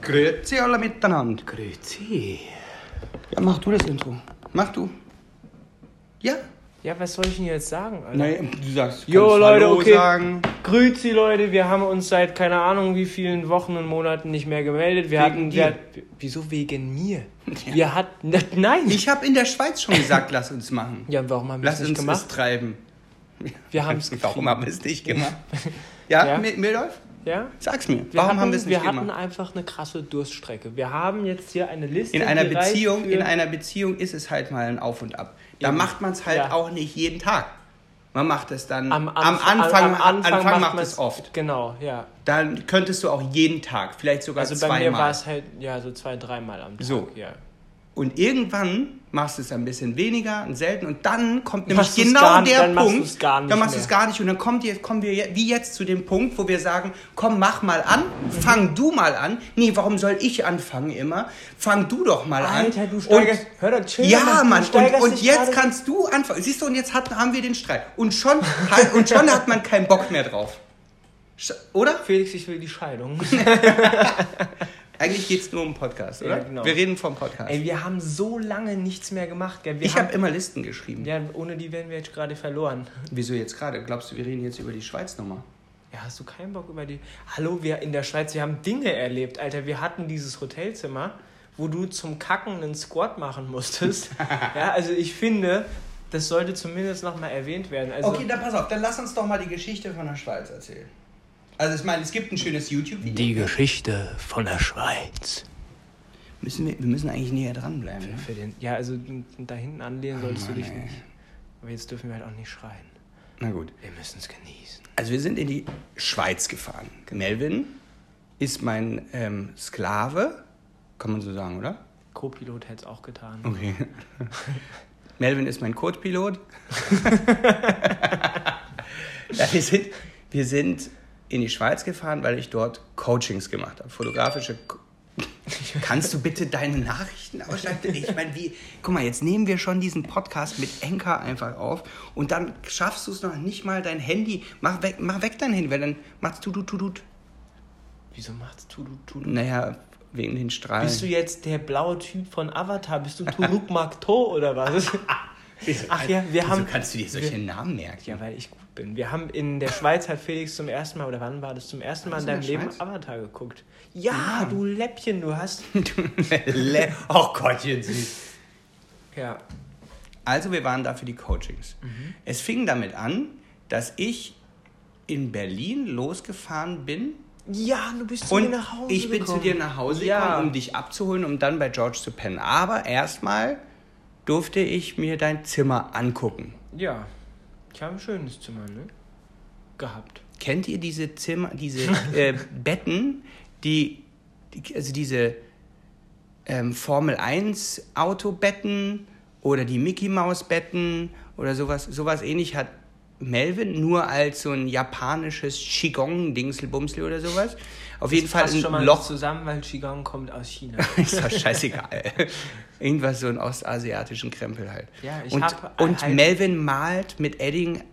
Grüezi alle miteinander. Grüezi. Ja, mach du das Intro. Mach du. Ja? Ja, was soll ich denn jetzt sagen, Alter? Nein, du sagst, Jo, kannst Leute, Hallo okay. sagen. Grüezi, Leute. Wir haben uns seit keine Ahnung wie vielen Wochen und Monaten nicht mehr gemeldet. Wir Wegen hatten. dir. Wir, wieso wegen mir? Wir hatten. Nein! Ich habe in der Schweiz schon gesagt, lass uns machen. ja, warum haben wir Lass es uns nicht das gemacht? treiben. Wir haben es Warum haben wir es nicht gemacht? Ja, Ja. Läuft? Ja? Sag's mir. Wir Warum hatten, haben wir es nicht Wir hatten gemacht? einfach eine krasse Durststrecke. Wir haben jetzt hier eine Liste. In einer Beziehung, in einer Beziehung ist es halt mal ein Auf und Ab. Da Eben. macht man es halt Ja. auch nicht jeden Tag. Man macht es dann am, am, Anf- Anfang, am Anfang, macht man's- es oft. Genau, ja. Dann könntest du auch jeden Tag, vielleicht sogar Also bei mir war zweimal. es halt ja so zwei, dreimal am Tag. So. Ja. Und irgendwann machst du es ein bisschen weniger und selten und dann kommt nämlich Machst genau gar- der dann machst Punkt. du's gar nicht dann machst du es gar nicht und dann kommt jetzt, kommen wir wie jetzt zu dem Punkt, wo wir sagen, komm, mach mal an, fang du mal an. Nee, warum soll ich anfangen immer? Fang du doch mal Alter, an. du steigerst. Und, hör doch, chill ja, Mann, und, und jetzt kannst du anfangen. Siehst du, und jetzt hat, haben wir den Streit. Und schon, hat, und schon hat man keinen Bock mehr drauf. Oder? Felix, ich will die Scheidung. Eigentlich geht es nur um Podcast, oder? Ja, genau. Wir reden vom Podcast. Ey, wir haben so lange nichts mehr gemacht, gell? Wir ich habe immer Listen geschrieben. ja, ohne die wären wir jetzt gerade verloren. Wieso jetzt gerade? Glaubst du, wir reden jetzt über die Schweiz nochmal? Ja, hast du keinen Bock über die. Hallo, wir in der Schweiz, wir haben Dinge erlebt, Alter. Wir hatten dieses Hotelzimmer, wo du zum Kacken einen Squat machen musstest. ja, also ich finde, das sollte zumindest nochmal erwähnt werden. Also, okay, dann pass auf, dann lass uns doch mal die Geschichte von der Schweiz erzählen. Also ich meine, es gibt ein schönes YouTube-Video. die Geschichte von der Schweiz. Müssen wir, wir müssen eigentlich näher dranbleiben. Ne? Für den, ja, also da hinten anlehnen solltest du Mann, dich ey. nicht. Aber jetzt dürfen wir halt auch nicht schreien. Na gut. Wir müssen es genießen. Also wir sind in die Schweiz gefahren. Melvin ist mein ähm, Sklave, kann man so sagen, oder? Co-Pilot hätte es auch getan. Okay. Melvin ist mein Kotpilot. ja, wir, sind, wir sind in die Schweiz gefahren, weil ich dort Coachings gemacht habe. Fotografische. Co Kannst du bitte deine Nachrichten ausschalten? Ich meine, wie. Guck mal, jetzt nehmen wir schon diesen Podcast mit Enker einfach auf und dann schaffst du es noch nicht mal dein Handy. Mach weg, mach weg dein Handy, weil dann macht's tut, tut, tut. Wieso macht's tu, du, tu, du? Naja, wegen den Strahlen. Bist du jetzt der blaue Typ von Avatar? Bist du Turuk Makto oder was? Ach ja, wir Wieso haben. kannst du dir solche Namen merken? Ja, weil ich bin. Wir haben in der Schweiz hat Felix zum ersten Mal, oder wann war das zum ersten Mal in du in deinem der Leben Schweiz? Avatar geguckt? Ja, du Läppchen, du hast. Le- oh Gottchen süß. Ja. Also wir waren da für die Coachings. Es fing damit an, dass ich in Berlin losgefahren bin Ja, du bist zu und mir nach Hause ich bin gekommen. zu dir nach Hause ja. gekommen, um dich abzuholen, um dann bei George zu pennen. Aber erstmal durfte ich mir dein Zimmer angucken. Ja. Ich habe ein schönes Zimmer, ne? Gehabt. Kennt ihr diese Zimmer, diese äh, Betten, die, die, also diese ähm, Formel 1 Autobetten oder die Mickey Maus Betten oder sowas, sowas ähnlich hat Melvin nur als so ein japanisches Qigong Dingselbumsel oder sowas. Auf jeden Fall Passt schon ein mal Loch. zusammen, weil Qigong kommt aus China. ist doch scheißegal. Irgendwas so einen ostasiatischen Krempel halt. Ja, ich und, hab und halt- Melvin malt mit Edding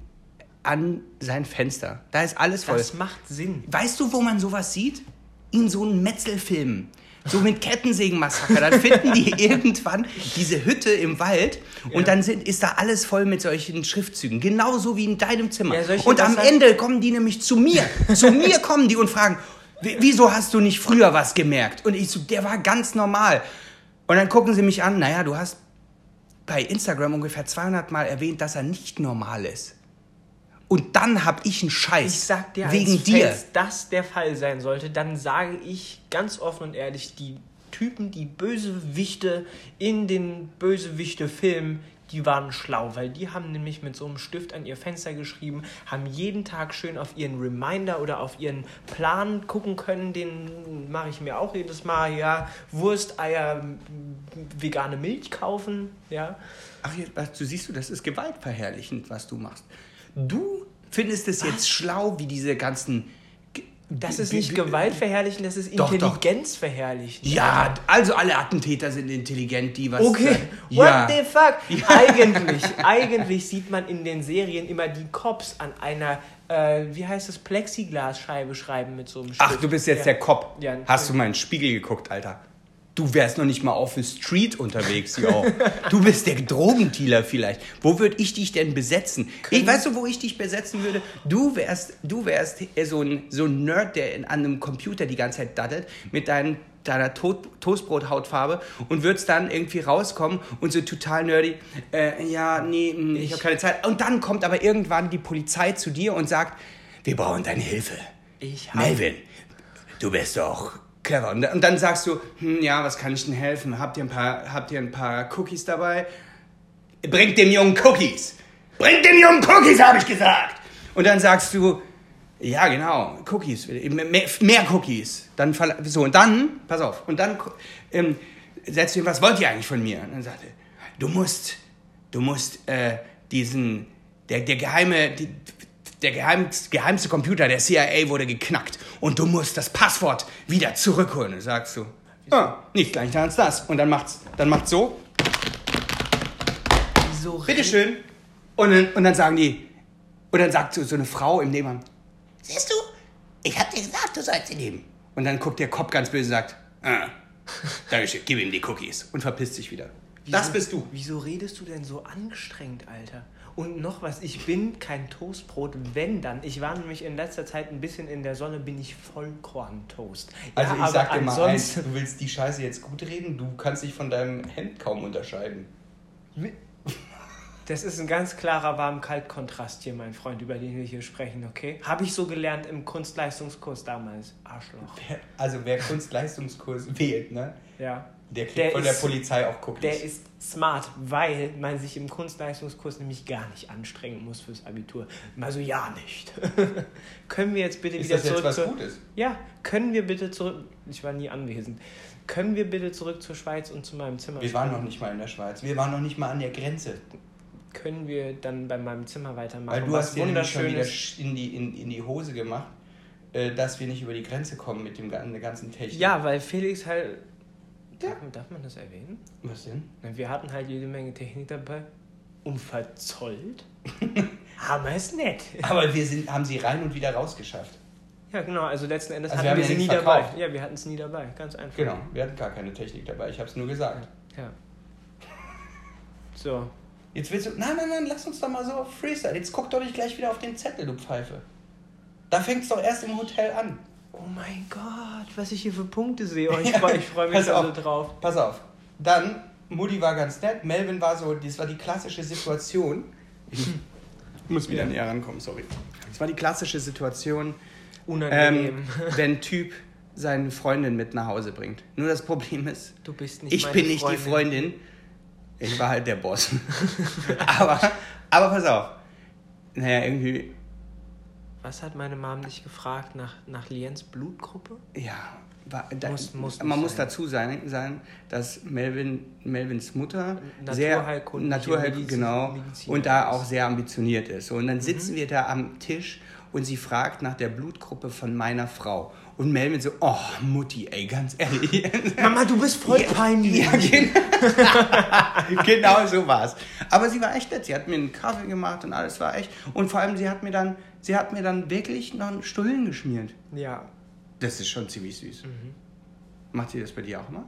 an sein Fenster. Da ist alles voll. Das macht Sinn. Weißt du, wo man sowas sieht? In so einem Metzelfilm. So mit Kettensägenmassaker. Dann finden die irgendwann diese Hütte im Wald und dann sind, ist da alles voll mit solchen Schriftzügen. Genauso wie in deinem Zimmer. Und am? Ende kommen die nämlich zu mir. zu mir kommen die und fragen, "Wie- wieso hast du nicht früher was gemerkt? Und ich so, der war ganz normal. Und dann gucken sie mich an, naja, du hast bei Instagram ungefähr 200 Mal erwähnt, dass er nicht normal ist. Und dann hab ich einen Scheiß. Ich sag dir, wegen als dir. falls das der Fall sein sollte, dann sage ich ganz offen und ehrlich, die Typen, die Bösewichte in den Bösewichte-Filmen, die waren schlau, weil die haben nämlich mit so einem Stift an ihr Fenster geschrieben, haben jeden Tag schön auf ihren Reminder oder auf ihren Plan gucken können, den mache ich mir auch jedes Mal, ja, Wurst, Eier, vegane Milch kaufen, ja. Ach, jetzt, was, du siehst du, das ist gewaltverherrlichend, was du machst. Du findest es jetzt schlau, wie diese ganzen Das ist nicht Gewalt verherrlichen, das ist Doch, doch. Intelligenz verherrlichen. Ja, also alle Attentäter sind intelligent, die was. Okay, äh, what ja. the fuck? Eigentlich, eigentlich sieht man in den Serien immer die Cops an einer, äh, wie heißt es, Plexiglasscheibe schreiben mit so einem Ach, Stift. du bist jetzt ja. der Cop. Hast du mal in den Spiegel geguckt, Alter? Du wärst noch nicht mal auf der Street unterwegs, yo. Du bist der Drogendealer vielleicht. Wo würde ich dich denn besetzen? Ich weißt du, wo ich dich besetzen würde? Du wärst, du wärst äh, so ein, so ein Nerd, der in, an einem Computer die ganze Zeit daddelt mit deinen, deiner to Toastbrot-Hautfarbe und würdest dann irgendwie rauskommen und so total nerdy, äh, ja, nee, ich, Ich- habe keine Zeit. Und dann kommt aber irgendwann die Polizei zu dir und sagt, wir brauchen deine Hilfe. Ich hab- Melvin, du bist doch clever. Und, und dann sagst du, hm, ja, was kann ich denn helfen? Habt ihr ein paar, habt ihr ein paar Cookies dabei? Bringt dem Jungen Cookies. Bringt dem Jungen Cookies, habe ich gesagt. Und dann sagst du, ja, genau, Cookies, mehr, mehr Cookies. Dann, so, und dann, pass auf, und dann ähm, setzt du was wollt ihr eigentlich von mir? Und dann sagt er, du musst, du musst äh, diesen, der, der geheime, die, der geheim, geheimste Computer der CIA wurde geknackt und du musst das Passwort wieder zurückholen. Und sagst du, ah, nicht leichter als das. Und dann macht's, dann macht's so, Wieso bitteschön. Und dann, und dann sagen die, und dann sagt so, so eine Frau im Nebenraum, siehst du, ich hab dir gesagt, du sollst sie nehmen. Und dann guckt der Kopf ganz böse und sagt, ah, Dankeschön, gib ihm die Cookies und verpisst sich wieder. Das Wieso- bist du. Wieso redest du denn so angestrengt, Alter? Und noch was, ich bin kein Toastbrot, wenn dann. Ich war nämlich in letzter Zeit ein bisschen in der Sonne, bin ich Vollkorntoast. Also Ja, ich aber sag dir mal eins, du willst die Scheiße jetzt gut reden, du kannst dich von deinem Hemd kaum unterscheiden. Das ist ein ganz klarer Warm-Kalt-Kontrast hier, mein Freund, über den wir hier sprechen, okay? Habe ich so gelernt im Kunstleistungskurs damals. Arschloch. Also wer Kunstleistungskurs wählt, ne, Ja. Der kriegt Der von der ist- Polizei auch Cookies. Der ist smart, weil man sich im Kunstleistungskurs nämlich gar nicht anstrengen muss fürs Abitur. Mal so ja nicht. können wir jetzt bitte ist wieder das jetzt zurück was zur... Gutes? Ja, können wir bitte zurück... Ich war nie anwesend. Können wir bitte zurück zur Schweiz und zu meinem Zimmer? Wir waren noch nicht mal in der Schweiz. Wir waren noch nicht mal an der Grenze. Können wir dann bei meinem Zimmer weitermachen? Weil du Was hast dir nämlich schon wieder Wunderschönes... in die, in, in die Hose gemacht, äh, dass wir nicht über die Grenze kommen mit dem gan- der ganzen Technik. Ja, weil Felix halt... Ja. Darf, darf man das erwähnen? Was denn? Na, Wir hatten halt jede Menge Technik dabei. Unverzollt. Aber ist nett. Aber wir sind, haben sie rein und wieder rausgeschafft. Ja, genau. Also letzten Endes Also wir hatten haben wir ja sie nie nichts dabei. verkauft. Ja, wir hatten es nie dabei. Ganz einfach. Genau, wir hatten gar keine Technik dabei, ich habe es nur gesagt. Ja. So. Jetzt willst du, nein, nein, nein, lass uns doch mal so auf Freestyle. Jetzt guck doch nicht gleich wieder auf den Zettel, du Pfeife. Da fängt es doch erst im Hotel an. Oh mein Gott, was ich hier für Punkte sehe. Oh, ich Ja, freue freu mich schon so auf. drauf. Pass auf. Dann, Mutti war ganz nett, Melvin war so, das war die klassische Situation. Ich muss wieder näher rankommen, sorry. Das war die klassische Situation, Unangenehm. ähm, wenn ein Typ seine Freundin mit nach Hause bringt. Nur das Problem ist, du bist nicht ich bin nicht die Freundin. Ich war halt der Boss. aber, aber pass auf. Naja, irgendwie, Was hat meine Mom dich gefragt nach, nach Liens Blutgruppe? ja, war, da, Muss- muss man muss sein. dazu sein, sein, dass Melvin, Melvins Mutter sehr Naturheilkundliche Naturheil, Medizin- genau, und da auch sehr ambitioniert ist. Und dann sitzen wir da am Tisch und sie fragt nach der Blutgruppe von meiner Frau. Und Melvin so, oh, Mutti, ey, ganz ehrlich. Mama, du bist voll peinlich. Ja, genau. genau so war's. Aber sie war echt nett. Sie hat mir einen Kaffee gemacht und alles war echt. Und vor allem, sie hat mir dann, sie hat mir dann wirklich noch einen Stullen geschmiert. Ja, Das ist schon ziemlich süß. Macht sie das bei dir auch immer?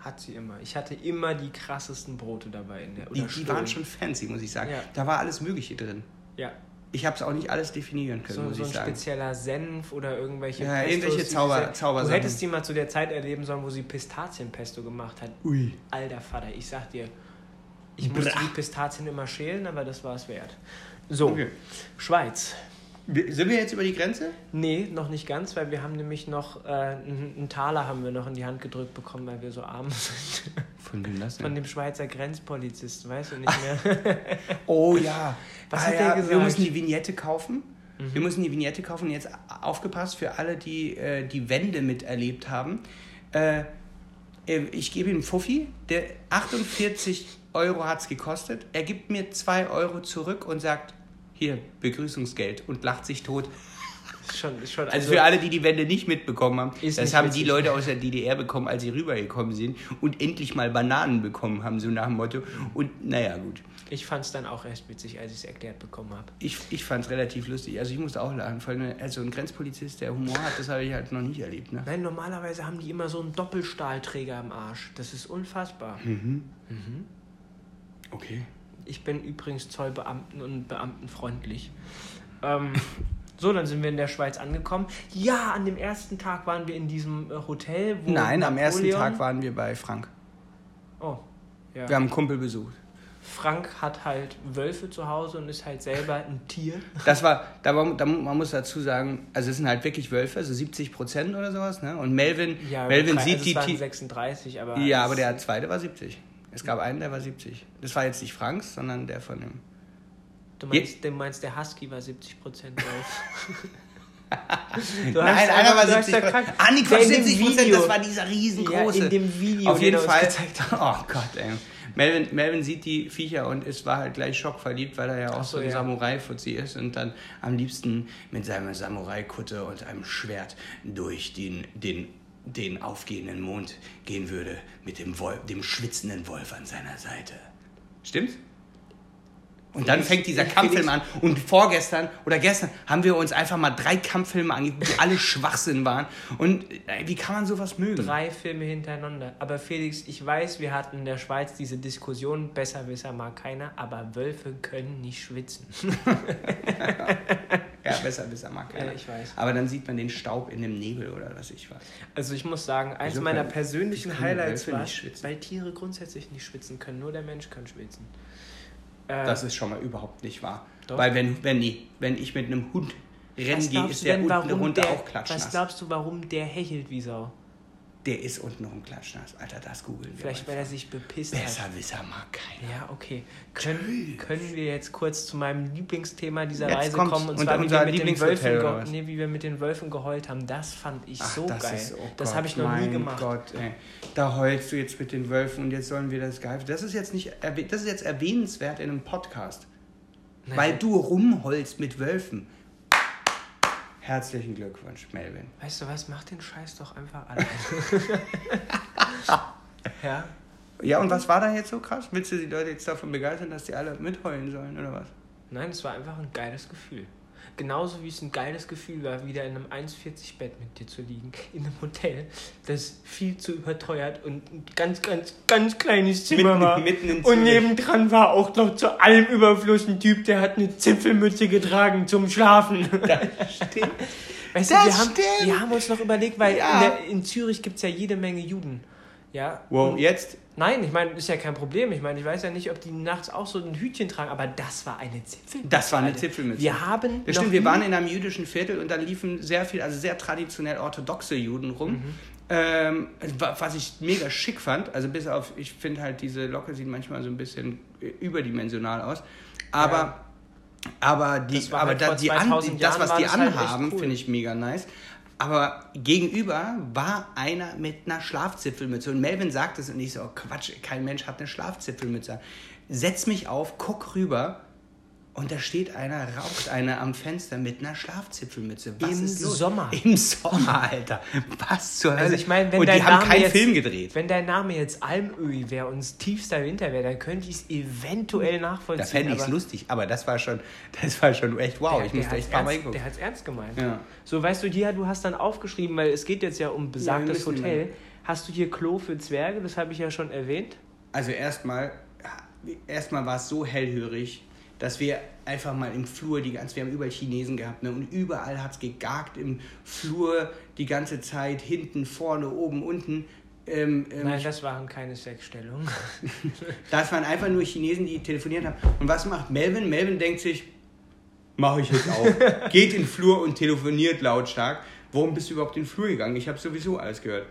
hat sie immer. Ich hatte immer die krassesten Brote dabei in der Die, oder die waren Stullen. schon fancy, muss ich sagen. Ja. Da war alles Mögliche drin. Ja, Ich habe es auch nicht alles definieren können, so, muss so ich ein sagen. spezieller Senf oder irgendwelche Ja, Pestos, irgendwelche Zauber- diese- Du hättest die mal zu der Zeit erleben sollen, wo sie Pistazienpesto gemacht hat. Ui. Alter Vater, ich sag dir, ich musste Bra. die Pistazien immer schälen, aber das war es wert. So, Okay. Schweiz. Wir- Sind wir jetzt über die Grenze? Nee, noch nicht ganz, weil wir haben nämlich noch äh, einen Taler haben wir noch in die Hand gedrückt bekommen, weil wir so arm sind. Von wem das Von dem Schweizer Grenzpolizisten, weißt du nicht mehr? Oh ja. Was ah, hat der ja, Wir gesagt? Mhm. müssen die Vignette kaufen. Wir müssen die Vignette kaufen. Und Jetzt aufgepasst für alle, die äh, die Wende miterlebt haben. Äh, äh, ich gebe ihm einen Fuffi. Der 48 Euro hat es gekostet. Er gibt mir 2 Euro zurück und sagt, hier, Begrüßungsgeld und lacht sich tot. schon, schon. Also für alle, die die Wende nicht mitbekommen haben, das haben witzig. die Leute aus der DDR bekommen, als sie rübergekommen sind und endlich mal Bananen bekommen haben, so nach dem Motto. Und naja, gut. Ich fand es dann auch erst witzig, als ich es erklärt bekommen habe. Ich, ich fand es relativ lustig. Also ich musste auch lachen. Vor allem, also ein Grenzpolizist, der Humor hat, das habe ich halt noch nicht erlebt. Ne? Nein, normalerweise haben die immer so einen Doppelstahlträger im Arsch. Das ist unfassbar. Mhm. Okay. Ich bin übrigens Zollbeamten und beamtenfreundlich. Ähm, so, dann sind wir in der Schweiz angekommen. Ja, an dem ersten Tag waren wir in diesem äh, Hotel. Wo Nein, am ersten Napoleon- Tag waren wir bei Frank. Oh, ja. Wir haben einen Kumpel besucht. Frank hat halt Wölfe zu Hause und ist halt selber ein Tier. Das war, da war, da, man muss dazu sagen, also es sind halt wirklich Wölfe, so 70 Prozent oder sowas, ne? Und Melvin, Melvin drei- sieht also die es waren Ti- 36, aber. Ja, aber der zweite war 70. Es gab einen, der war 70. Das war jetzt nicht Franks, sondern der von dem. Du meinst, du meinst der Husky war 70% Wolf. Du Nein, hast einer war du hast 70 da Prozent. kein- Ah, nee, Der Quatsch, in dem 70 Prozent, Video. das war dieser riesengroße. Ja, in dem Video, Auf den jeden Fall. Oh Gott, ey. Melvin, Melvin sieht die Viecher und ist, war halt gleich schockverliebt, weil er ja auch so, so, ein ja. Samurai-Fuzzi ist und dann am liebsten mit seiner Samurai-Kutte und einem Schwert durch den, den, den aufgehenden Mond gehen würde, mit dem, Wolf, dem schwitzenden Wolf an seiner Seite. Stimmt's? Und dann fängt dieser Kampffilm an. Und vorgestern oder gestern haben wir uns einfach mal drei Kampffilme angeguckt, die alle Schwachsinn waren. Und äh, wie kann man sowas mögen? Drei Filme hintereinander. Aber Felix, ich weiß, wir hatten in der Schweiz diese Diskussion, Besserwisser mag keiner, aber Wölfe können nicht schwitzen. Ja, besser, besser mag keiner. Ja, ich weiß. Aber dann sieht man den Staub in dem Nebel oder was ich weiß. Also ich muss sagen, eins Wieso meiner persönlichen Highlights war, weil Tiere grundsätzlich nicht schwitzen können, nur der Mensch kann schwitzen. Äh, Das ist schon mal überhaupt nicht wahr. Doch. Weil wenn, wenn, nee, wenn ich mit einem Hund rennen was gehe, ist der unten runter auch Was klatschnass. glaubst du, warum der hechelt wie Sau? Der ist unten rum klatschnass. Alter, das googeln wir. Vielleicht, weil er sich bepisst Besser hat. Wisser mag keiner. Ja, okay. Können, können wir jetzt kurz zu meinem Lieblingsthema dieser Jetzt Reise kommen? Und Und zwar, wie wir, mit den Wölfen nee, wie wir mit den Wölfen geheult haben. Das fand ich Ach, so das geil. Ist, oh das habe ich noch nie gemacht. Gott, ey. Da heulst du jetzt mit den Wölfen und jetzt sollen wir das geil. Das ist jetzt nicht das ist jetzt erwähnenswert in einem Podcast. Nein. Weil du rumholst mit Wölfen. Herzlichen Glückwunsch, Melvin. Weißt du was? Mach den Scheiß doch einfach alleine. ja? Ja, und was war da jetzt so krass? Willst du die Leute jetzt davon begeistern, dass die alle mitheulen sollen, oder was? Nein, es war einfach ein geiles Gefühl. Genauso wie es ein geiles Gefühl war, wieder in einem 1,40 Bett mit dir zu liegen, in einem Hotel, das viel zu überteuert und ein ganz, ganz, ganz kleines Zimmer Mitten- war. mitten in und nebendran war auch noch zu allem Überfluss ein Typ, der hat eine Zipfelmütze getragen zum Schlafen. Das stimmt. Weißt du, Das wir haben, stimmt. wir haben uns noch überlegt, weil Ja. in, der, in Zürich gibt es ja jede Menge Juden. Ja, Wow, jetzt? Nein, ich meine, ist ja kein Problem. Ich meine, ich weiß ja nicht, ob die nachts auch so ein Hütchen tragen, aber das war eine Zipfelmütze. Das war eine. Zipfelmütze. Wir haben. Das stimmt, wir waren in einem jüdischen Viertel und da liefen sehr viel, also sehr traditionell orthodoxe Juden rum. Mhm. Ähm, wa- was ich mega schick fand, also bis auf, ich finde halt, diese Locke sieht manchmal so ein bisschen äh, überdimensional aus. Aber, Ja. aber, die, aber halt da, die an, 2000 die, das, was die halt anhaben, cool. finde ich mega nice. Aber gegenüber war einer mit einer Schlafzipfelmütze. Und Melvin sagt es und ich so, oh Quatsch, kein Mensch hat eine Schlafzipfelmütze. Setz mich auf, guck rüber und da steht einer, raucht einer am Fenster mit einer Schlafzipfelmütze. Was Im? Sommer. Im Sommer, Alter. Was zur Hölle? Also ich meine, wenn und die dein haben Name keinen jetzt, Film gedreht. Wenn dein Name jetzt Almöhi wäre und es tiefster Winter wäre, dann könnte ich es eventuell nachvollziehen. Da fände ich es lustig, aber das war schon, das war schon echt wow. der- ich musste echt ein paar Mal hingucken. Der hat es ernst gemeint. Ja. So, weißt du, hier, du hast dann aufgeschrieben, weil es geht jetzt ja um besagtes müssen Hotel. mal. Hast du hier Klo für Zwerge? Das habe ich ja schon erwähnt. Also erstmal, erstmal war es so hellhörig, dass wir einfach mal im Flur die ganze, wir haben überall Chinesen gehabt, ne? Und überall hat es gegagt im Flur die ganze Zeit, hinten, vorne, oben, unten. Ähm, ähm, Nein, das waren keine Sexstellungen. das waren einfach nur Chinesen, die telefoniert haben. Und was macht Melvin? Melvin denkt sich, mache ich jetzt auch. Geht in den Flur und telefoniert lautstark. Warum bist du überhaupt in den Flur gegangen? Ich habe sowieso alles gehört.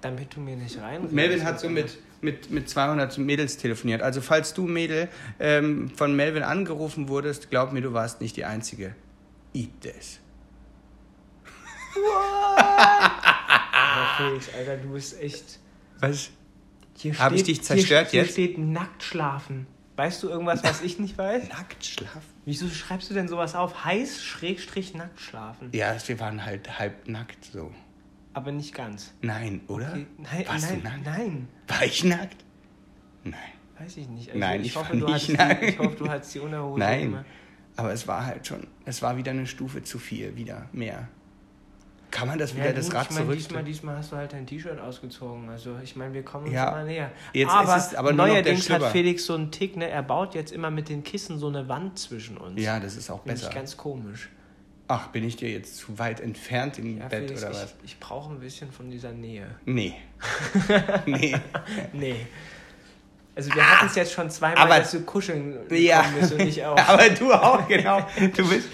Damit du mir nicht rein. Melvin hat so mit, mit, mit 200 Mädels telefoniert. Also falls du, Mädel, ähm, von Melvin angerufen wurdest, glaub mir, du warst nicht die Einzige. Eat this. Aber Felix, Alter, du bist echt. Was? Hier Hab ich steht- dich zerstört hier, jetzt? Hier steht nackt schlafen Weißt du irgendwas, was ich nicht weiß? Nackt schlafen? Wieso schreibst du denn sowas auf? Heiß, Schrägstrich, nackt schlafen. Ja, wir waren halt halb nackt so. Aber nicht ganz. Nein, oder? Okay. Nein, Warst nein, du nackt? nein. War ich nackt? Nein. Weiß ich nicht. Also Nein, ich, ich hoffe, war du nicht hattest die, nackt. ich hoffe, du hattest die Unterhose Nein. immer. Aber es war halt schon, es war wieder eine Stufe zu viel, wieder mehr. Kann man das wieder Ja, das gut, Rad ich mein, zurück? diesmal, diesmal hast du halt dein T-Shirt ausgezogen. Also ich meine, wir kommen uns Ja. immer näher. Jetzt aber, ist es aber neuerdings hat. Felix so einen Tick, ne? Er baut jetzt immer mit den Kissen so eine Wand zwischen uns. Ja, das ist auch Finde ich besser. ganz komisch. Ach, bin ich dir jetzt zu weit entfernt im Ja, Bett Felix, oder ich, was? ich brauche ein bisschen von dieser Nähe. Nee. nee. Nee. Also wir hatten es jetzt schon zweimal, Aber- dass du kuscheln Ja. bist und ich auch. Aber du auch, genau. Du bist.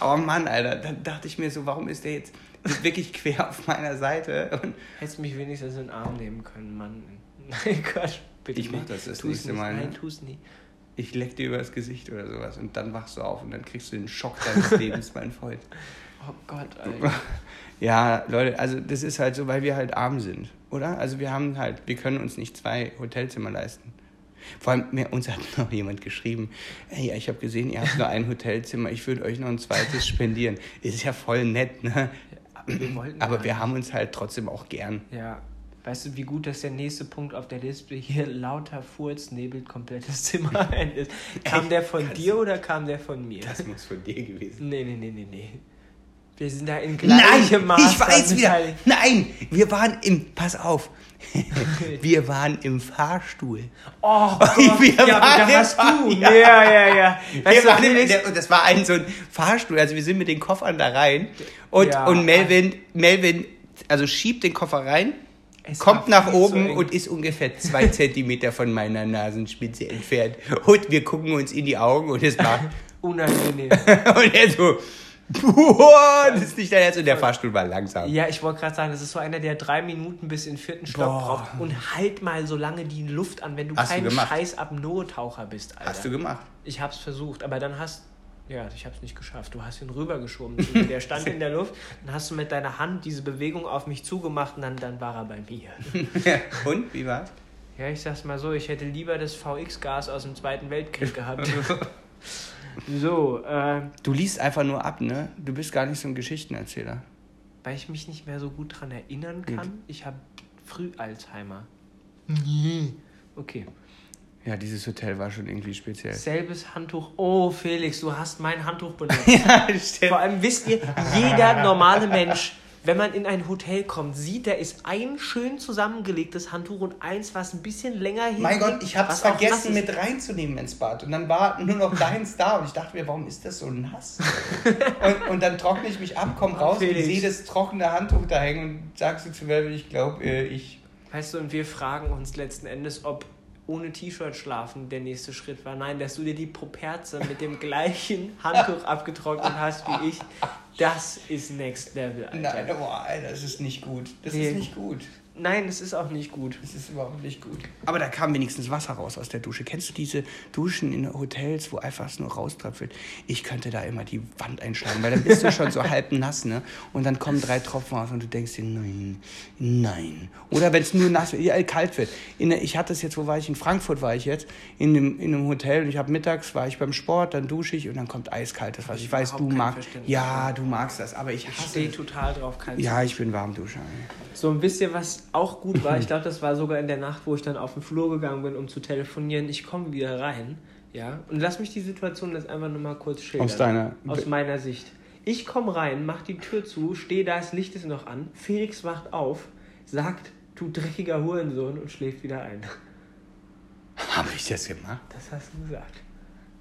Oh Mann, Alter. Dann dachte ich mir so, warum ist der jetzt wirklich quer auf meiner Seite? Und Hättest du mich wenigstens in den Arm nehmen können, Mann. Nein, Quatsch. Bitte Ich mach nicht. das das Tu's nächste nicht. Mal, ne? Nein, tu's nie. Ich leck dir übers Gesicht oder sowas. Und dann wachst du auf und dann kriegst du den Schock deines Lebens, mein Freund. Oh Gott, Alter. Ja, Leute, also das ist halt so, weil wir halt arm sind, oder? Also wir haben halt, wir können uns nicht zwei Hotelzimmer leisten. Vor allem, mir, uns hat noch jemand geschrieben, hey, ich habe gesehen, ihr habt nur ein Hotelzimmer, ich würde euch noch ein zweites spendieren. Ist ja voll nett, ne? Aber wir Aber wir haben uns halt trotzdem auch gern. Ja. Weißt du, wie gut, dass der nächste Punkt auf der Liste hier lauter Furz nebelt komplettes Zimmer ein ist? Kam der von Kannst dir oder kam der von mir? Das muss von dir gewesen Nee, nee, nee, nee, nee. Wir sind da in gleichem Maß. ich weiß wieder. Nein, wir waren im, pass auf, wir waren im Fahrstuhl. Oh Gott, Wir ja, waren da im hast du. Ja, ja, ja. Wir Weißt du, waren im, der, und das war ein so ein Fahrstuhl, also wir sind mit den Koffern da rein und, Ja. und Melvin, Melvin, also schiebt den Koffer rein, Es kommt nach oben eng. und ist ungefähr zwei Zentimeter von meiner Nasenspitze entfernt. Und wir gucken uns in die Augen und es war, unangenehm. und er so, boah, das ist nicht dein Ernst. Und der Fahrstuhl war langsam. Ja, ich wollte gerade sagen, das ist so einer, der drei Minuten bis in den vierten Stock Boah. braucht. Und halt mal so lange die Luft an, wenn du Hast du kein gemacht? scheiß Apnoe-Taucher bist, Alter. Hast du gemacht? Ich hab's versucht, aber dann hast ja, ich hab's nicht geschafft. Du hast ihn rübergeschoben. Der stand in der Luft, dann hast du mit deiner Hand diese Bewegung auf mich zugemacht und dann, dann war er bei mir. und, wie war's? Ja, ich sag's mal so, ich hätte lieber das VX-Gas aus dem Zweiten Weltkrieg gehabt. so, äh, Du liest einfach nur ab, ne? Du bist gar nicht so ein Geschichtenerzähler. weil ich mich nicht mehr so gut dran erinnern kann, ich habe früh Alzheimer. Okay. Ja, dieses Hotel war schon irgendwie speziell. Selbes Handtuch. Oh, Felix, du hast mein Handtuch benutzt. ja, stimmt. Vor allem wisst ihr, jeder normale Mensch, wenn man in ein Hotel kommt, sieht, da ist ein schön zusammengelegtes Handtuch und eins, was ein bisschen länger hinten. Mein Gott, ich auch nass vergessen mit reinzunehmen ins Bad. Und dann war nur noch deins da und ich dachte mir, warum ist das so nass? und, und dann trockne ich mich ab, komm raus Felix. und sehe das trockene Handtuch da hängen und sagst du zu Melvin, ich glaube, äh, ich. Weißt du, und wir fragen uns letzten Endes, ob ohne T-Shirt schlafen der nächste Schritt war. Nein, dass du dir die Properze mit dem gleichen Handtuch abgetrocknet hast wie ich, das ist Next Level, Alter. Nein, boah, Alter, das ist nicht gut. Das Nee. ist nicht gut. Nein, das ist auch nicht gut. Das ist überhaupt nicht gut. Aber da kam wenigstens Wasser raus aus der Dusche. Kennst du diese Duschen in Hotels, wo einfach es nur rauströpfelt? Ich könnte da immer die Wand einschlagen, weil dann bist du schon so halb nass, ne? Und dann kommen drei Tropfen raus und du denkst dir, nein, nein. Oder wenn es nur nass wird, ja, kalt wird. In ich hatte es jetzt, wo war ich? In Frankfurt war ich jetzt, in einem, in einem Hotel und ich habe mittags, war ich beim Sport, dann dusche ich und dann kommt eiskaltes Wasser. Ich weiß, du kein magst, ja, du magst das, aber ich Ich hasse stehe es. total drauf, kannst Ja, ich bin Warmduscher. So, wisst ihr, was auch gut war? Ich glaube, das war sogar in der Nacht, wo ich dann auf den Flur gegangen bin, um zu telefonieren. Ich komme wieder rein, ja, und lass mich die Situation jetzt einfach nur mal kurz schildern. Aus deiner- Aus meiner Sicht. Ich komme rein, mach die Tür zu, stehe da, das Licht ist noch an. Felix wacht auf, sagt, du dreckiger Hurensohn und schläft wieder ein. Habe ich das gemacht? Das hast du gesagt.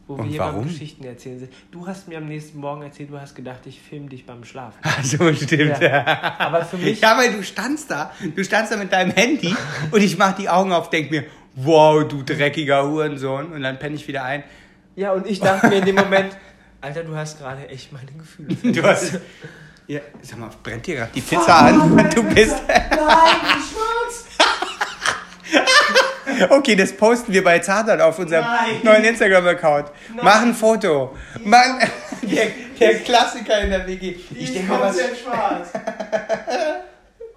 Wo Und wir warum? Geschichten erzählen sind. Du hast mir am nächsten Morgen erzählt, du hast gedacht, ich film dich beim Schlafen. Ach so, stimmt. Ja. Aber für mich Ja, weil du standst da, du standst da mit deinem Handy und ich mach die Augen auf, denk mir, wow, du dreckiger Hurensohn und dann penne ich wieder ein. Ja, und ich dachte mir in dem Moment, Alter, du hast gerade echt meine Gefühle. Du hast, ja, sag mal, brennt dir gerade die Pizza an? Du bist, Nein, schwarz! Okay, das posten wir bei Zartan auf unserem Nein. neuen Instagram-Account. Mach ein Foto. Mann, der, der Klassiker in der WG. Ich denke mir, was, schwarz.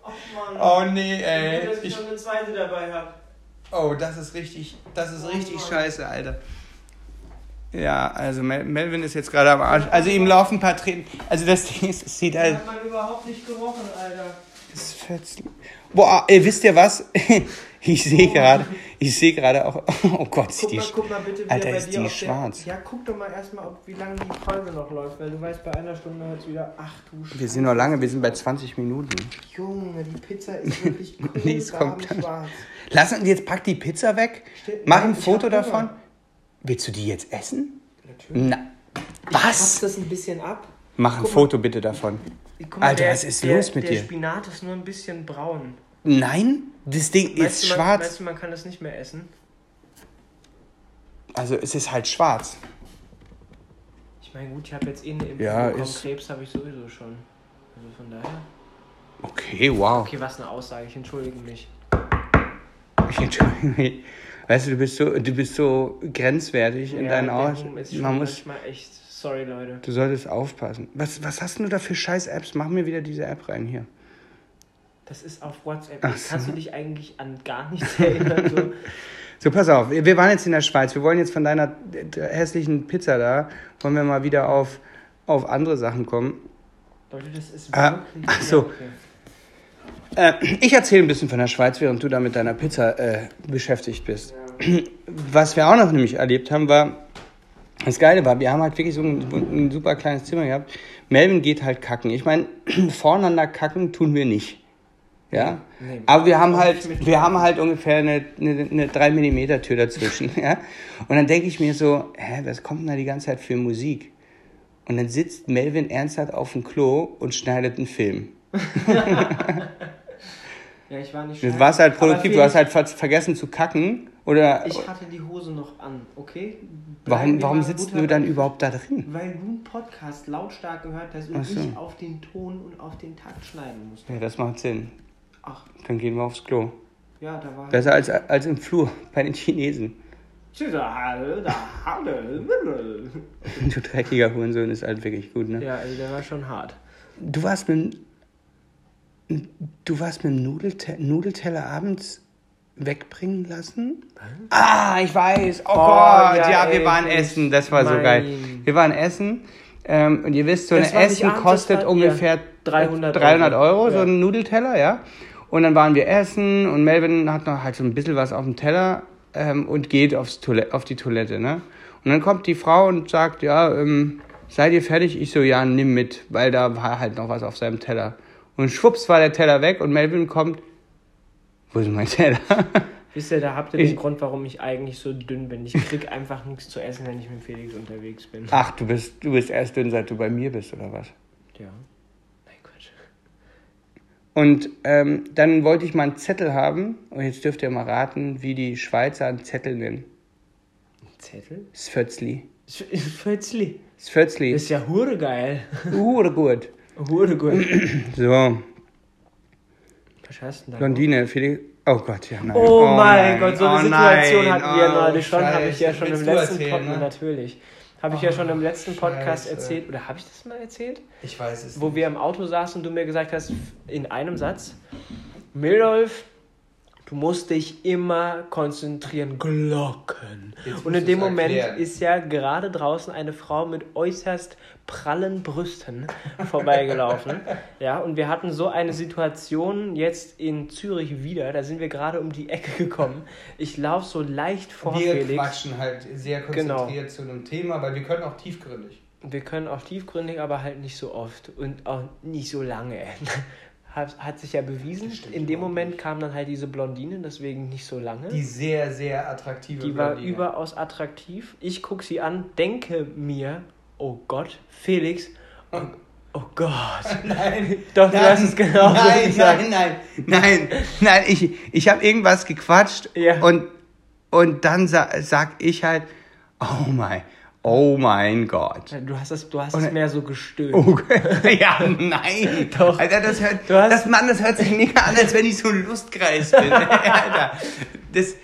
Ach Mann. oh nee, ey. dass ich Ich, schon eine zweite dabei habe. oh, das ist richtig, das ist richtig scheiße, Alter. Ja, also Mel Melvin ist jetzt gerade am Arsch. Also ihm laufen ein paar Tränen. Also das Ding ist, es sieht halt. Hat man überhaupt nicht gerochen, Alter. Es fetzt- Boah, ihr wisst ihr was? Ich sehe gerade, ich sehe gerade auch. Oh Gott, sieht Guck die. mal, guck mal bitte, Alter, er bei ist dir die schwarz. Der, ja, guck doch mal erstmal, ob, wie lange die Folge noch läuft, weil du weißt, bei einer Stunde hört es wieder. Ach du Scheiße. Wir sind noch lange, wir sind bei 20 Minuten. Junge, die Pizza ist wirklich Die ist komplett- schwarz. Lass uns jetzt pack die Pizza weg. Stell- Mach ein ich Foto hab Hunger. davon. Willst du die jetzt essen? Natürlich. Na. Was? das ein bisschen ab. Mach ein. Foto bitte davon. Mal, Alter, der, was ist der, los mit der dir? Spinat ist nur ein bisschen braun. Nein, das Ding Weißt ist du, man, schwarz. Weißt du, man kann das nicht mehr essen. Also es ist halt schwarz. Ich meine, gut, ich habe jetzt eh eine Impfung Ja, bekommen. Krebs habe ich sowieso schon. Also von daher. Okay, wow. Okay, was eine Aussage. Ich entschuldige mich. Ich entschuldige mich. Weißt du, du bist so, du bist so grenzwertig in Ja, deinen. Boom ist schon Man muss, echt. Sorry, Leute. du solltest aufpassen. Was, was hast du da für scheiß Apps? Mach mir wieder diese App rein hier. Das ist auf WhatsApp. Jetzt Kannst so. du dich eigentlich an gar nichts erinnern? So. So, pass auf. Wir waren jetzt in der Schweiz. Wir wollen jetzt von deiner hässlichen Pizza da, wollen wir mal wieder auf, auf andere Sachen kommen. Leute, das ist Ah, wirklich. ach so. Ja. Äh, ich erzähle ein bisschen von der Schweiz, während du da mit deiner Pizza äh, beschäftigt bist. Was wir auch noch nämlich erlebt haben, war, das Geile war, wir haben halt wirklich so ein, ein super kleines Zimmer gehabt. Melvin geht halt kacken. Ich meine, voreinander kacken tun wir nicht. Ja? Nee. Aber wir haben halt, wir haben halt ungefähr eine, eine, eine 3 mm Tür dazwischen. Ja? Und dann denke ich mir so, hä, was kommt denn da die ganze Zeit für Musik? Und dann sitzt Melvin ernsthaft auf dem Klo und schneidet einen Film. Ja, ich war nicht Du scheiße. warst halt produktiv, du hast halt ver vergessen zu kacken. Oder Ich hatte die Hose noch an, okay? Bleiben warum, warum sitzt du dann überhaupt da drin? Weil du einen Podcast lautstark gehört hast und so. ich auf den Ton und auf den Takt schneiden musste. Ja, das macht Sinn. Ach, Dann gehen wir aufs Klo. ja, da war. Besser als, als im Flur bei den Chinesen. Du dreckiger Hurensohn ist halt wirklich gut, ne? Ja, also der war schon hart. Du warst mit dem, du warst mit dem Nudelte Nudelteller abends wegbringen lassen? Ah, ich weiß. Oh, Oh, Gott, ja, ja, wir waren essen. Das war so mein- geil. Wir waren essen. Ähm, und ihr wisst, so ein Essen abends, kostet ungefähr ja, 300 300 Euro, Euro, so ja. ein Nudelteller, ja. Und dann waren wir essen und Melvin hat noch halt so ein bisschen was auf dem Teller ähm, und geht aufs Toilette, auf die Toilette, ne? Und dann kommt die Frau und sagt, ja, ähm, seid ihr fertig? Ich so, ja, nimm mit, weil da war halt noch was auf seinem Teller. Und schwupps war der Teller weg und Melvin kommt, wo ist mein Teller? Wisst ihr, da habt ihr Ich- den Grund, warum ich eigentlich so dünn bin. Ich krieg einfach nichts zu essen, wenn ich mit Felix unterwegs bin. Ach, du bist, du bist erst dünn, seit du bei mir bist, oder was? Ja. Und ähm, dann wollte ich mal einen Zettel haben. Und jetzt dürft ihr mal raten, wie die Schweizer einen Zettel nennen. Zettel? Svötzli. Svötzli. Ist ja hure geil. Hure gut. Hure gut. So, Was hast du denn da? Blondine, Felix. Oh Gott, ja, nein. Oh, mein nein, Gott, so eine oh Situation nein, hatten wir oh, neulich schon, habe ich ja schon im letzten erzählen, Podcast, ne? natürlich. Habe ich ja schon im letzten Podcast Scheiße. erzählt, oder habe ich das mal erzählt? Ich weiß es Wo wir im Auto saßen und du mir gesagt hast, in einem Satz, Mildolf, du musst dich immer konzentrieren, Glocken. Jetzt Und in dem Moment erklären. ist ja gerade draußen eine Frau mit äußerst prallen Brüsten vorbeigelaufen. ja, und wir hatten so eine Situation jetzt in Zürich wieder. Da sind wir gerade um die Ecke gekommen. Ich laufe so leicht vor wir Felix. quatschen halt sehr Genau. konzentriert zu einem Thema, weil wir können auch tiefgründig. Wir können auch tiefgründig, aber halt nicht so oft und auch nicht so lange. Hat, hat sich ja bewiesen. Stimmt In dem Moment kam dann halt diese Blondine, deswegen nicht so lange. Die sehr, sehr attraktive Die war Blondine. überaus attraktiv. Ich gucke sie an, denke mir, oh Gott, Felix, oh, oh Gott. Nein, Doch, du hast es genau nein, gesagt. nein, nein, nein, nein, ich, ich habe irgendwas gequatscht Ja. und, und dann sa sag ich halt, oh mein, oh mein Gott. Du hast es, du hast es mehr so gestöhnt. Okay. Ja, nein. Doch. Alter, das hört, Du hast- das, Mann, das hört sich mega an, als wenn ich so ein Lustkreis bin. Alter, das,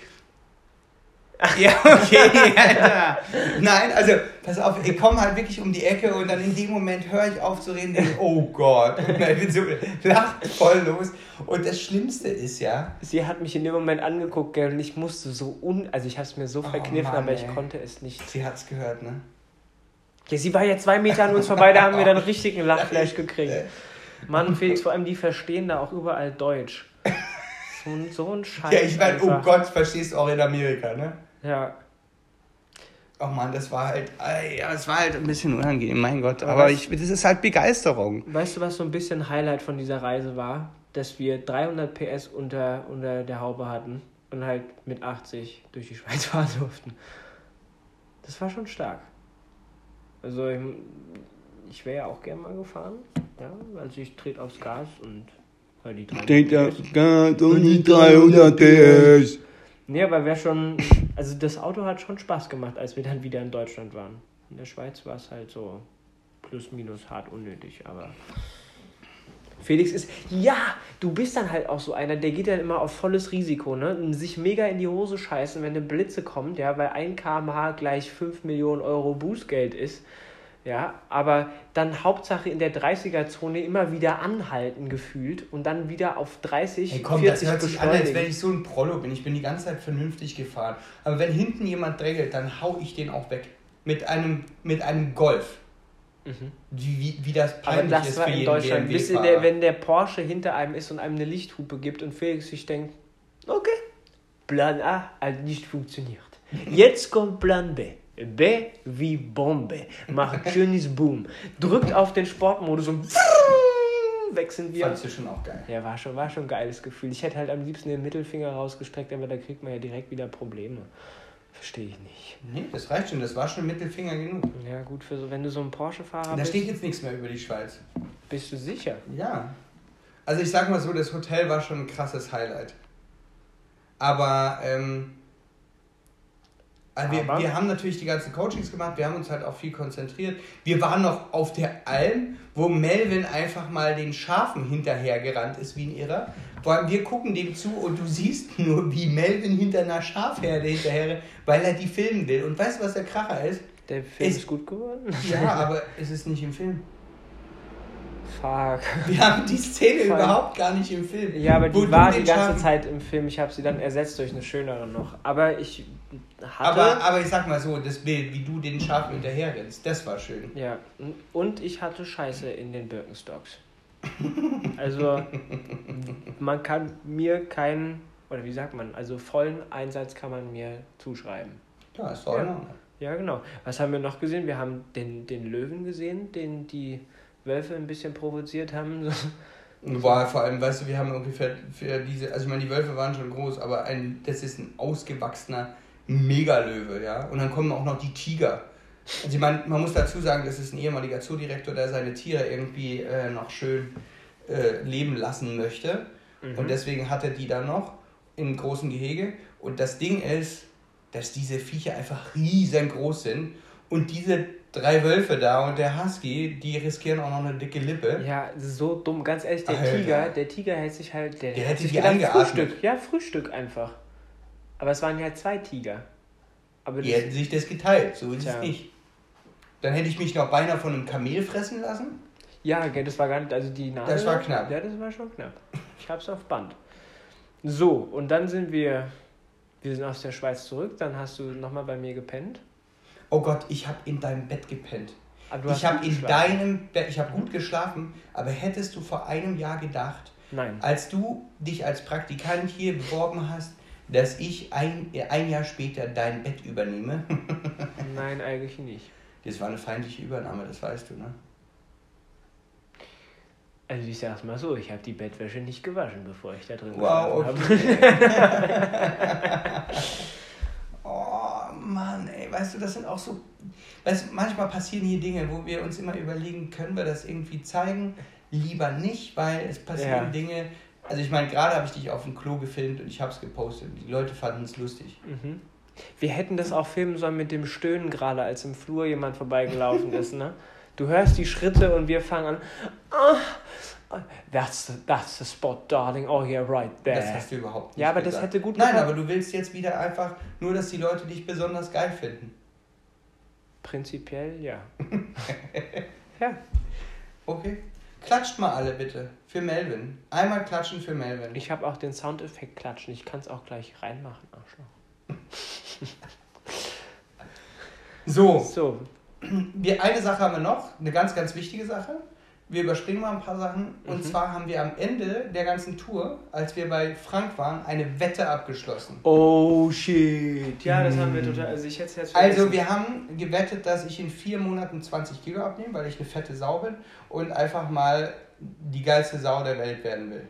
Ja, okay, Alter. Nein, also, pass auf, ich komme halt wirklich um die Ecke und dann in dem Moment höre ich auf zu reden, denke, oh Gott. Dann bin so lacht voll los. Und das Schlimmste ist ja. Sie hat mich in dem Moment angeguckt, gell, und ich musste so un. Also, ich habe es mir so verkniffen, Oh Mann, aber ich ey. konnte es nicht. Sie hat's gehört, ne? Ja, sie war ja zwei Meter an uns vorbei, da haben wir dann richtig einen Lachfleisch gekriegt. Mann, Felix, vor allem die verstehen da auch überall Deutsch. So, ein- so ein Scheiß. Ja, ich meine, oh. Gott, verstehst du auch in Amerika, ne? Ja. Oh Mann, das war halt, äh, ja, es war halt ein bisschen unangenehm, mein Gott. Aber Aber ich, das ist halt Begeisterung. Weißt du, was so ein bisschen Highlight von dieser Reise war? Dass wir 300 PS unter, unter der Haube hatten und halt mit 80 durch die Schweiz fahren durften. Das war schon stark. Also ich, ich wäre ja auch gern mal gefahren. Ja, also ich trete aufs Gas und weil die 300 PS. ganz und die 300 PS. Nee, aber wäre schon. Also das Auto hat schon Spaß gemacht, als wir dann wieder in Deutschland waren. In der Schweiz war es halt so plus minus hart unnötig, aber. Felix ist. Ja, du bist dann halt auch so einer, der geht dann immer auf volles Risiko, ne? Sich mega in die Hose scheißen, wenn eine Blitze kommt, ja, weil 1 kmh gleich 5 Millionen Euro Bußgeld ist. Ja, aber dann Hauptsache in der 30er-Zone immer wieder anhalten gefühlt und dann wieder auf 30, Hey komm, das 40 hört sich an, als wenn ich so ein Prollo bin. Ich bin die ganze Zeit vernünftig gefahren. Aber wenn hinten jemand drängelt, dann hau ich den auch weg. Mit einem, mit einem Golf. Wie, wie, wie das Mhm. Peinlich das ist für in Deutschland. Ihr, der, wenn der Porsche hinter einem ist und einem eine Lichthupe gibt und Felix sich denkt, okay, Plan A hat nicht funktioniert. Jetzt kommt Plan B. B wie Bombe. Macht schönes Boom. Drückt auf den Sportmodus und sind wir. Fandst du schon auch geil. Ja, war schon, war schon ein geiles Gefühl. Ich hätte halt am liebsten den Mittelfinger rausgestreckt, aber da kriegt man ja direkt wieder Probleme. Verstehe ich nicht. Nee, das reicht schon. Das war schon Mittelfinger genug. Ja, gut, für so, wenn du so ein Porsche-Fahrer Da bist, steht jetzt nichts mehr über die Schweiz. bist du sicher. Ja. Also ich sag mal so, das Hotel war schon ein krasses Highlight. Aber, ähm, also wir, wir haben natürlich die ganzen Coachings gemacht, wir haben uns halt auch viel konzentriert. Wir waren noch auf der Alm, wo Melvin einfach mal den Schafen hinterhergerannt ist wie ein Irrer. Vor allem wir gucken dem zu und du siehst nur, wie Melvin hinter einer Schafherde hinterher, weil er die filmen will. Und weißt du, was der Kracher ist? Der Film Ist- ist gut geworden? Ja, aber es ist nicht im Film. Fuck. Wir haben die Szene Voll. überhaupt gar nicht im Film. Ja, aber die war die ganze Schafen- Zeit im Film. Ich habe sie dann ersetzt durch eine schönere noch. Aber ich hatte. Aber, aber ich sag mal so, das Bild, wie du den Schafen hinterher rennst, das war schön. ja, und ich hatte Scheiße in den Birkenstocks. Also, man kann mir keinen, oder wie sagt man, also vollen Einsatz kann man mir zuschreiben. Ja, ist doch Ja. Ordnung. Ja, genau. Was haben wir noch gesehen? Wir haben den, den Löwen gesehen, den die Wölfe ein bisschen provoziert haben. War vor allem, weißt du, wir haben ungefähr für diese, also ich meine, die Wölfe waren schon groß, aber ein, das ist ein ausgewachsener Megalöwe, ja. Und dann kommen auch noch die Tiger. Also ich meine, man muss dazu sagen, das ist ein ehemaliger Zoodirektor, der seine Tiere irgendwie äh, noch schön äh, leben lassen möchte. Und deswegen hat er die dann noch im großen Gehege. Und das Ding ist, dass diese Viecher einfach riesengroß sind. Und diese drei Wölfe da und der Husky, die riskieren auch noch eine dicke Lippe. Ja, so dumm. Ganz ehrlich, der Alter. Tiger, der Tiger hält sich halt. Der, Der hätte sich die eingeatmet. Frühstück. Ja, Frühstück einfach. Aber es waren ja zwei Tiger. Aber Die hätten sich das geteilt, so ist Tja. es nicht. Dann hätte ich mich noch beinahe von einem Kamel fressen lassen. ja, gell, das war gar nicht. Also die Nadel. Das war knapp. Ja, das war schon knapp. Ich hab's auf Band. So, und dann sind wir. Wir sind aus der Schweiz zurück. Dann hast du nochmal bei mir gepennt. Oh Gott, ich habe in deinem Bett gepennt. Hast Ich habe gut in geschlafen. deinem Bett, ich habe gut geschlafen, aber hättest du vor einem Jahr gedacht, Nein. als du dich als Praktikant hier beworben hast, dass ich ein, ein Jahr später dein Bett übernehme? Nein, eigentlich nicht. Das war eine feindliche Übernahme, das weißt du, ne? Also ich sag's mal so, ich habe die Bettwäsche nicht gewaschen, bevor ich da drin Wow, okay. oh Mann, ey, weißt du, das sind auch so. Weißt manchmal passieren hier Dinge, wo wir uns immer überlegen, können wir das irgendwie zeigen? Lieber nicht, weil es passieren Ja. Dinge. Also ich meine, gerade habe ich dich auf dem Klo gefilmt und ich habe es gepostet. Die Leute fanden es lustig. Mhm. Wir hätten das auch filmen sollen mit dem Stöhnen gerade, als im Flur jemand vorbeigelaufen ist, ne? Du hörst die Schritte und wir fangen an. Ah, That's the, that's the spot, darling. Oh yeah, right there. Das hast du überhaupt nicht Ja, aber das gesagt. hätte gut Nein, gepasst. aber du willst jetzt wieder einfach nur, dass die Leute dich besonders geil finden. Prinzipiell, ja. ja. Okay. Klatscht mal alle bitte für Melvin. Einmal klatschen für Melvin. Ich habe auch den Soundeffekt klatschen. Ich kann es auch gleich reinmachen, Arschloch. So, So, wir, eine Sache haben wir noch, eine ganz, ganz wichtige Sache. Wir überspringen mal ein paar Sachen. Und Mhm. zwar haben wir am Ende der ganzen Tour, als wir bei Frank waren, eine Wette abgeschlossen. Oh shit. Ja, das haben wir total. Also ich hätte jetzt Also wir haben gewettet, dass ich in vier Monaten 20 Kilo abnehme, weil ich eine fette Sau bin und einfach mal die geilste Sau der Welt werden will.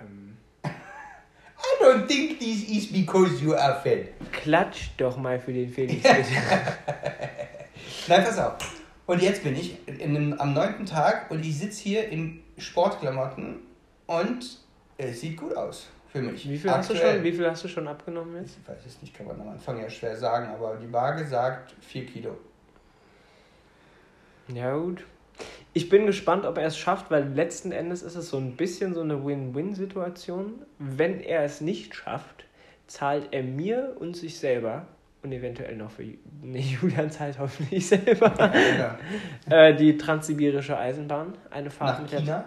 Ähm, I don't think this is because you are fat. klatsch doch mal für den Felix. Nein, pass auf. Und jetzt bin ich in einem, am neunten Tag und ich sitze hier in Sportklamotten und es sieht gut aus für mich. Wie viel, hast du schon, wie viel hast du schon abgenommen jetzt? Ich weiß es nicht, kann man am Anfang ja schwer sagen, aber die Waage sagt 4 Kilo. Ja, gut. Ich bin gespannt, ob er es schafft, weil letzten Endes ist es so ein bisschen so eine Win-Win-Situation. Wenn er es nicht schafft, zahlt er mir und sich selber und eventuell noch für nee, Julian zahlt hoffentlich selber Ja. äh, die transsibirische Eisenbahn. Eine Fahrt Nach mit der. China?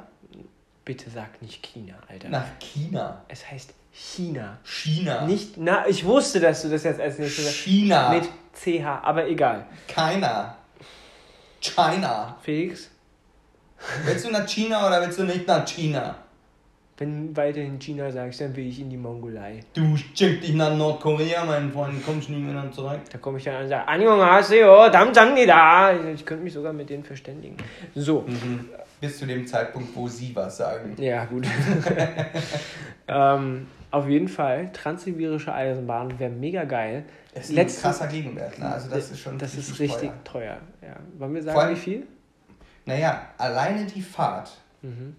Bitte sag nicht China, Alter. Nach China. Es heißt China. China. Nicht, na, ich wusste, dass du das jetzt als nächstes sagst. China. Mit CH, aber egal. Keiner. China. Felix, Willst du nach China oder willst du nicht nach China? Wenn du weiterhin China sagst, dann will ich in die Mongolei. Du schick dich nach Nordkorea, mein Freund, kommst nie mehr dann zurück. Da komme ich dann an und sage, Annyeonghaseyo, dam dam ni da. Ich könnte mich sogar mit denen verständigen. So, Mhm. Bis zu dem Zeitpunkt, wo sie was sagen. ja gut. ähm, auf jeden Fall, transsibirische Eisenbahn wäre mega geil. Es ist ein Letzte- krasser Gegenwert, ne? Also das ist schon Das ist richtig teuer. Ja. Wollen wir sagen, allem- wie viel? Naja, alleine die Fahrt Mhm.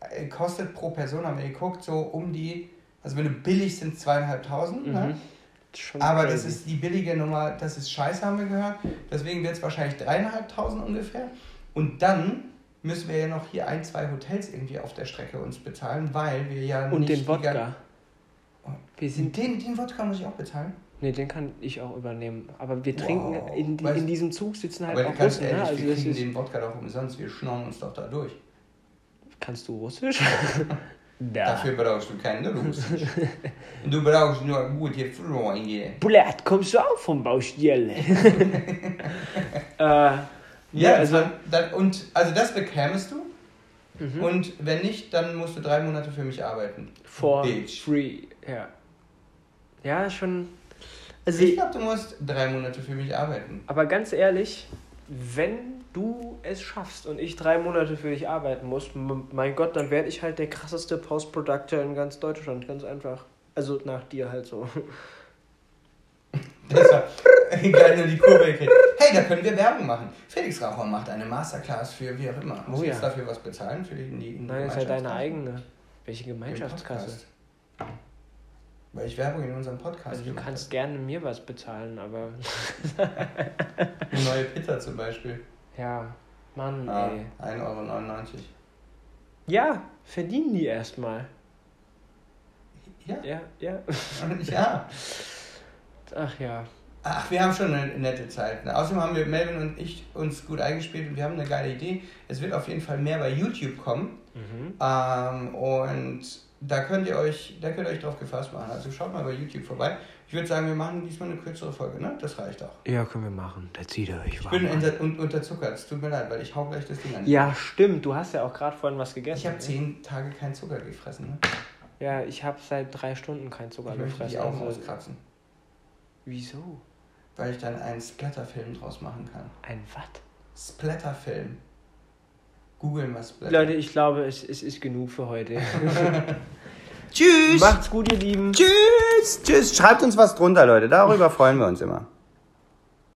Äh, kostet pro Person, haben wir geguckt, so um die, also wenn du billig sind, zweieinhalbtausend, ne? Mhm. Schon Aber crazy. das ist die billige Nummer, das ist scheiße, haben wir gehört. Deswegen wird es wahrscheinlich dreieinhalbtausend ungefähr. Und dann müssen wir ja noch hier ein, zwei Hotels irgendwie auf der Strecke uns bezahlen, weil wir ja Und nicht den Wodka. gan- Wir sind, Den, den Wodka muss ich auch bezahlen. nee, den kann ich auch übernehmen. Aber wir trinken, Wow. in, die- Weißt- in diesem Zug sitzen halt Aber auch Russen. Ne? ehrlich, Also wir kriegen den Wodka doch umsonst, wir schnorren uns doch da durch. Kannst du Russisch? da. Dafür brauchst du keine Russisch. du brauchst nur gute Freunde. Blatt, kommst du auch vom Baustelle? äh, Ja, also, also dann, und also das bekämest du. mhm. Und wenn nicht, dann musst du drei Monate für mich arbeiten. for Bitch. free. Ja. Ja, schon. Also, Ich glaube, du musst drei Monate für mich arbeiten. aber ganz ehrlich, wenn du es schaffst und ich drei Monate für dich arbeiten muss, mein Gott, dann werde ich halt der krasseste Post-Productor in ganz Deutschland. Ganz einfach. Also nach dir halt so. Deshalb gleich nur die Kurve kriegt. Hey, da können wir Werbung machen. Felix Raucher macht eine Masterclass für wie auch immer. Muss Oh ich jetzt ja. dafür was bezahlen? Für die, die, Nein, ist ja deine eigene. Welche Gemeinschaftskasse? Weil ich Werbung in unserem Podcast Also du kannst gerne mir was bezahlen, aber habe. Eine neue Pizza zum Beispiel. Ja, Mann, Ah, ey. 1,99 Euro. Ja, verdienen die erstmal. Ja. Ja, ja. ja. Ach ja. Ach, wir haben schon eine nette Zeit. Ne? Außerdem haben wir, Melvin und ich, uns gut eingespielt und wir haben eine geile Idee. Es wird auf jeden Fall mehr bei YouTube kommen. Mhm. Ähm, und da könnt ihr euch, da könnt ihr euch drauf gefasst machen. Also schaut mal bei YouTube vorbei. Ich würde sagen, wir machen diesmal eine kürzere Folge, ne? Das reicht auch. Ja, können wir machen. Da zieht ihr euch Ich bin unter, un, unterzuckert. Es tut mir leid, weil ich hau gleich das Ding an. Ja, stimmt. Du hast ja auch gerade vorhin was gegessen. Ich habe zehn Tage keinen Zucker gefressen. Ne? Ja, ich habe seit drei Stunden kein Zucker Ich möchte gefressen. die Augen also- auskratzen, Wieso? weil ich dann einen Splatterfilm draus machen kann. Ein was? Splatterfilm. Googeln was Splatter. Leute, ich glaube, es, es ist genug für heute. Tschüss! Macht's gut, ihr Lieben. Tschüss! Tschüss! Schreibt uns was drunter, Leute. Darüber freuen wir uns immer.